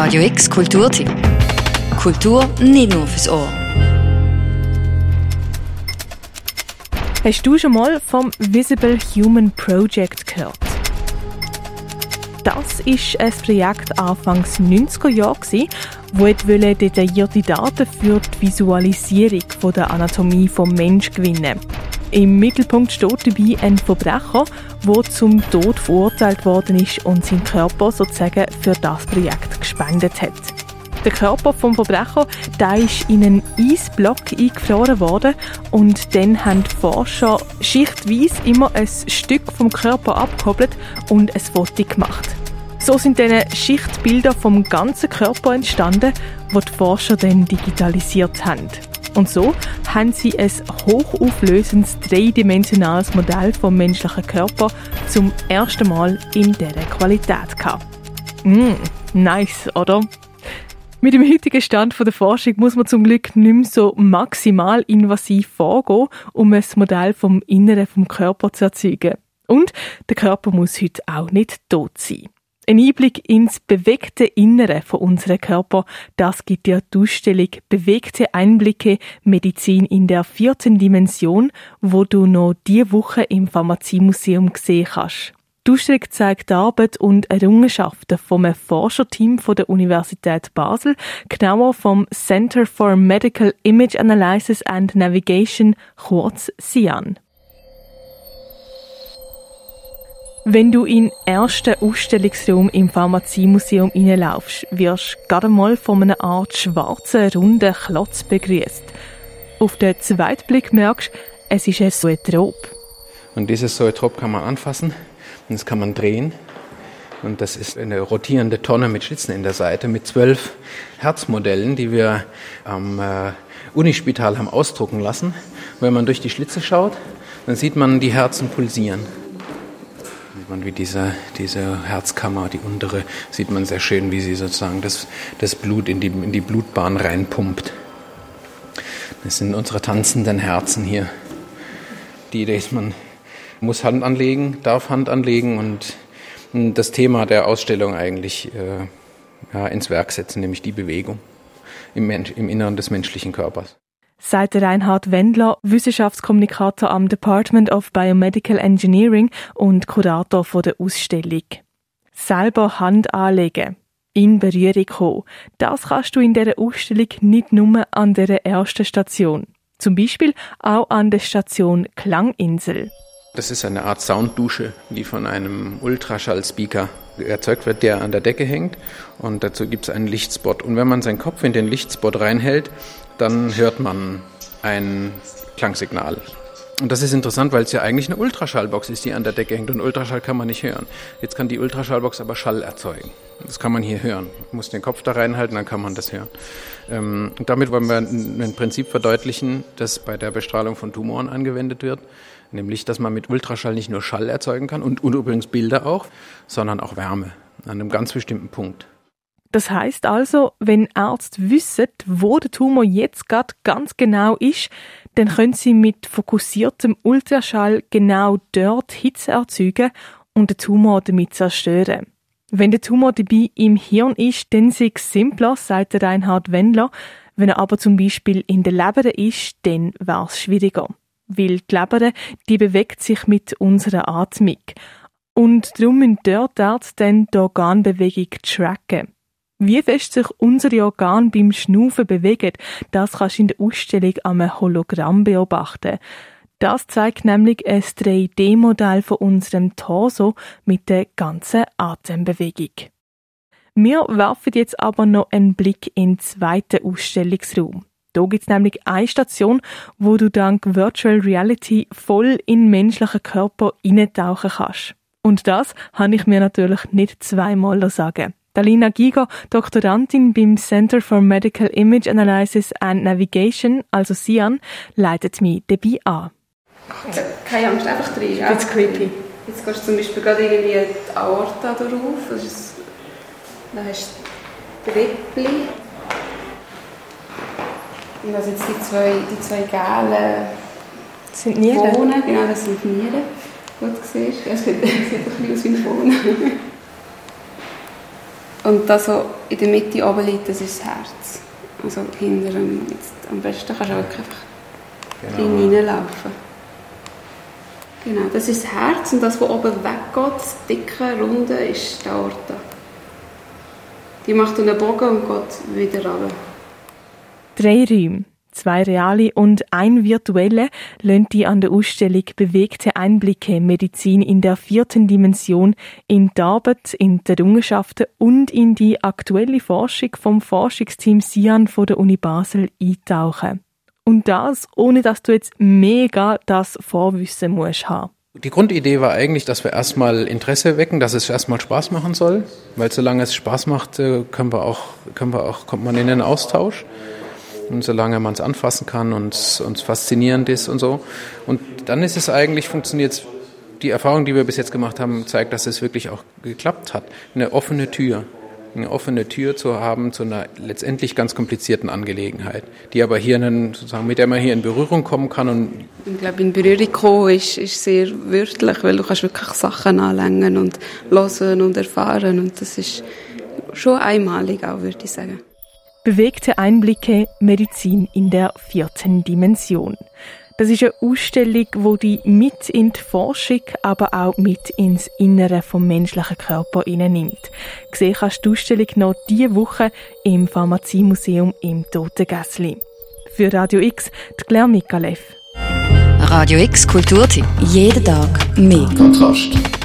Radio X Kulturtipp. Kultur nicht nur fürs Ohr. Hast du schon mal vom Visible Human Project gehört? Das ist ein Projekt Anfangs 90er Jahre, das detaillierte Daten für die Visualisierung der Anatomie des Menschen gewinnen Im Mittelpunkt steht dabei ein Verbrecher, der zum Tod verurteilt worden ist und seinen Körper sozusagen für das Projekt gespendet hat. Der Körper vom Verbrecher der ist in einen Eisblock eingefroren worden und dann haben die Forscher schichtweise immer ein Stück vom Körper abgekoppelt und ein Foto gemacht. So sind dann Schichtbilder vom ganzen Körper entstanden, die die Forscher dann digitalisiert haben. Und so haben sie ein hochauflösendes dreidimensionales Modell vom menschlichen Körper zum ersten Mal in dieser Qualität gehabt. Mm, nice, oder? Mit dem heutigen Stand der Forschung muss man zum Glück nicht mehr so maximal invasiv vorgehen, um ein Modell vom Inneren vom Körper zu erzeugen. Und der Körper muss heute auch nicht tot sein. Ein Einblick ins bewegte Innere von unserem Körper, das gibt dir die Ausstellung Bewegte Einblicke Medizin in der vierten Dimension, wo du noch diese Woche im Pharmaziemuseum gesehen kannst. Die Ausstellung zeigt die Arbeit und Errungenschaften vom Forscherteam von der Universität Basel, genauer vom Center for Medical Image Analysis and Navigation, kurz CIAN. Wenn du in den ersten Ausstellungsraum im Pharmaziemuseum hineinlaufst, wirst du gerade mal von einer Art schwarzen, runden Klotz begrüßt. Auf den zweiten Blick merkst du, es ist ein Zoetrop. Und dieses Zoetrop kann man anfassen und das kann man drehen. Und das ist eine rotierende Tonne mit Schlitzen in der Seite mit zwölf Herzmodellen, die wir am äh, Unispital haben ausdrucken lassen. wenn man durch die Schlitze schaut, dann sieht man die Herzen pulsieren. Sieht man, wie diese, diese Herzkammer, die untere, sieht man sehr schön, wie sie sozusagen das, das Blut in die, in die Blutbahn reinpumpt. Das sind unsere tanzenden Herzen hier. Die, die man muss Hand anlegen, darf Hand anlegen und das Thema der Ausstellung eigentlich äh, ja, ins Werk setzen, nämlich die Bewegung im, Mensch, im Inneren des menschlichen Körpers. Seit Reinhard Wendler, Wissenschaftskommunikator am Department of Biomedical Engineering und Kurator von der Ausstellung. Selber Hand anlegen, in Berührung kommen, das kannst du in dieser Ausstellung nicht nur an der ersten Station. Zum Beispiel auch an der Station Klanginsel. Das ist eine Art Sounddusche, die von einem Ultraschallspeaker erzeugt wird, der an der Decke hängt. Und dazu gibt es einen Lichtspot. Und wenn man seinen Kopf in den Lichtspot reinhält, dann hört man ein Klangsignal. Und das ist interessant, weil es ja eigentlich eine Ultraschallbox ist, die an der Decke hängt. Und Ultraschall kann man nicht hören. Jetzt kann die Ultraschallbox aber Schall erzeugen. Das kann man hier hören. Man muss den Kopf da reinhalten, dann kann man das hören. Ähm, und damit wollen wir ein Prinzip verdeutlichen, das bei der Bestrahlung von Tumoren angewendet wird. Nämlich, dass man mit Ultraschall nicht nur Schall erzeugen kann und, und übrigens Bilder auch, sondern auch Wärme an einem ganz bestimmten Punkt. Das heißt also, wenn Ärzte wissen, wo der Tumor jetzt gerade ganz genau ist, dann können sie mit fokussiertem Ultraschall genau dort Hitze erzeugen und den Tumor damit zerstören. Wenn der Tumor dabei im Hirn ist, dann ist es simpler, sagt Reinhard Wendler. Wenn er aber zum Beispiel in der Leber ist, dann wäre es schwieriger weil die Leber, die bewegt sich mit unserer Atmung. Und darum müssen dort Ärzte dann die Organbewegung tracken. Wie fest sich unsere Organe beim Schnaufen bewegen, das kannst du in der Ausstellung am Hologramm beobachten. Das zeigt nämlich ein 3D-Modell von unserem Torso mit der ganzen Atembewegung. Wir werfen jetzt aber noch einen Blick in den zweiten Ausstellungsraum. Da gibt es nämlich eine Station, wo du dank Virtual Reality voll in den menschlichen Körper eintauchen kannst. Und das habe ich mir natürlich nicht zweimal sagen. Dalina Giger, Doktorandin beim Center for Medical Image Analysis and Navigation, also CIAN, leitet mich dabei an. Keine Angst, einfach drin. Jetzt creepy. Jetzt gehst du zum Beispiel gerade irgendwie die Aorta drauf. Das ist, dann hast du die Rippli. Und das jetzt die zwei, die zwei gelben das sind Nieren? Bohnen, genau, das sind Nieren, die du siehst. Ja, es sieht, sieht ein bisschen aus wie eine Bohne. Und das, was in der Mitte oben liegt, das ist das Herz. Also hinter dem, jetzt, am besten kannst du wirklich einfach genau. reinlaufen. Genau, das ist das Herz und das, was oben weggeht, das dicke, runde, ist die Aorta. Die macht einen Bogen und geht wieder runter. Drei Räume. Zwei reale und ein virtuelle lassen die an der Ausstellung bewegte Einblicke Medizin in der vierten Dimension in die Arbeit, in die Errungenschaften und in die aktuelle Forschung vom Forschungsteam SIAN von der Uni Basel eintauchen. Und das, ohne dass du jetzt mega das Vorwissen musst haben. Die Grundidee war eigentlich, dass wir erstmal Interesse wecken, dass es erstmal Spaß machen soll, weil solange es Spaß macht, äh, können wir auch, können wir auch, kommt man in den Austausch. Und solange man es anfassen kann und es faszinierend ist und so. Und dann ist es eigentlich, funktioniert die Erfahrung, die wir bis jetzt gemacht haben, zeigt, dass es wirklich auch geklappt hat. Eine offene Tür. Eine offene Tür zu haben zu einer letztendlich ganz komplizierten Angelegenheit, die aber hier einen, sozusagen, mit der man hier in Berührung kommen kann. Und ich glaube, in Berührung kommen ist, ist sehr wörtlich, weil du kannst wirklich Sachen anlängen und hören und erfahren und das ist schon einmalig auch, würde ich sagen. Bewegte Einblicke Medizin in der vierten Dimension. Das ist eine Ausstellung, wo die mit in die Forschung, aber auch mit ins Innere vom menschlichen Körper nimmt. Gesehen kannst du die Ausstellung noch diese Woche im Pharmaziemuseum im Totengässli. Für Radio X, die Claire Mikalev. Radio X Kulturtipp. Jeden Tag mehr. Kontrast.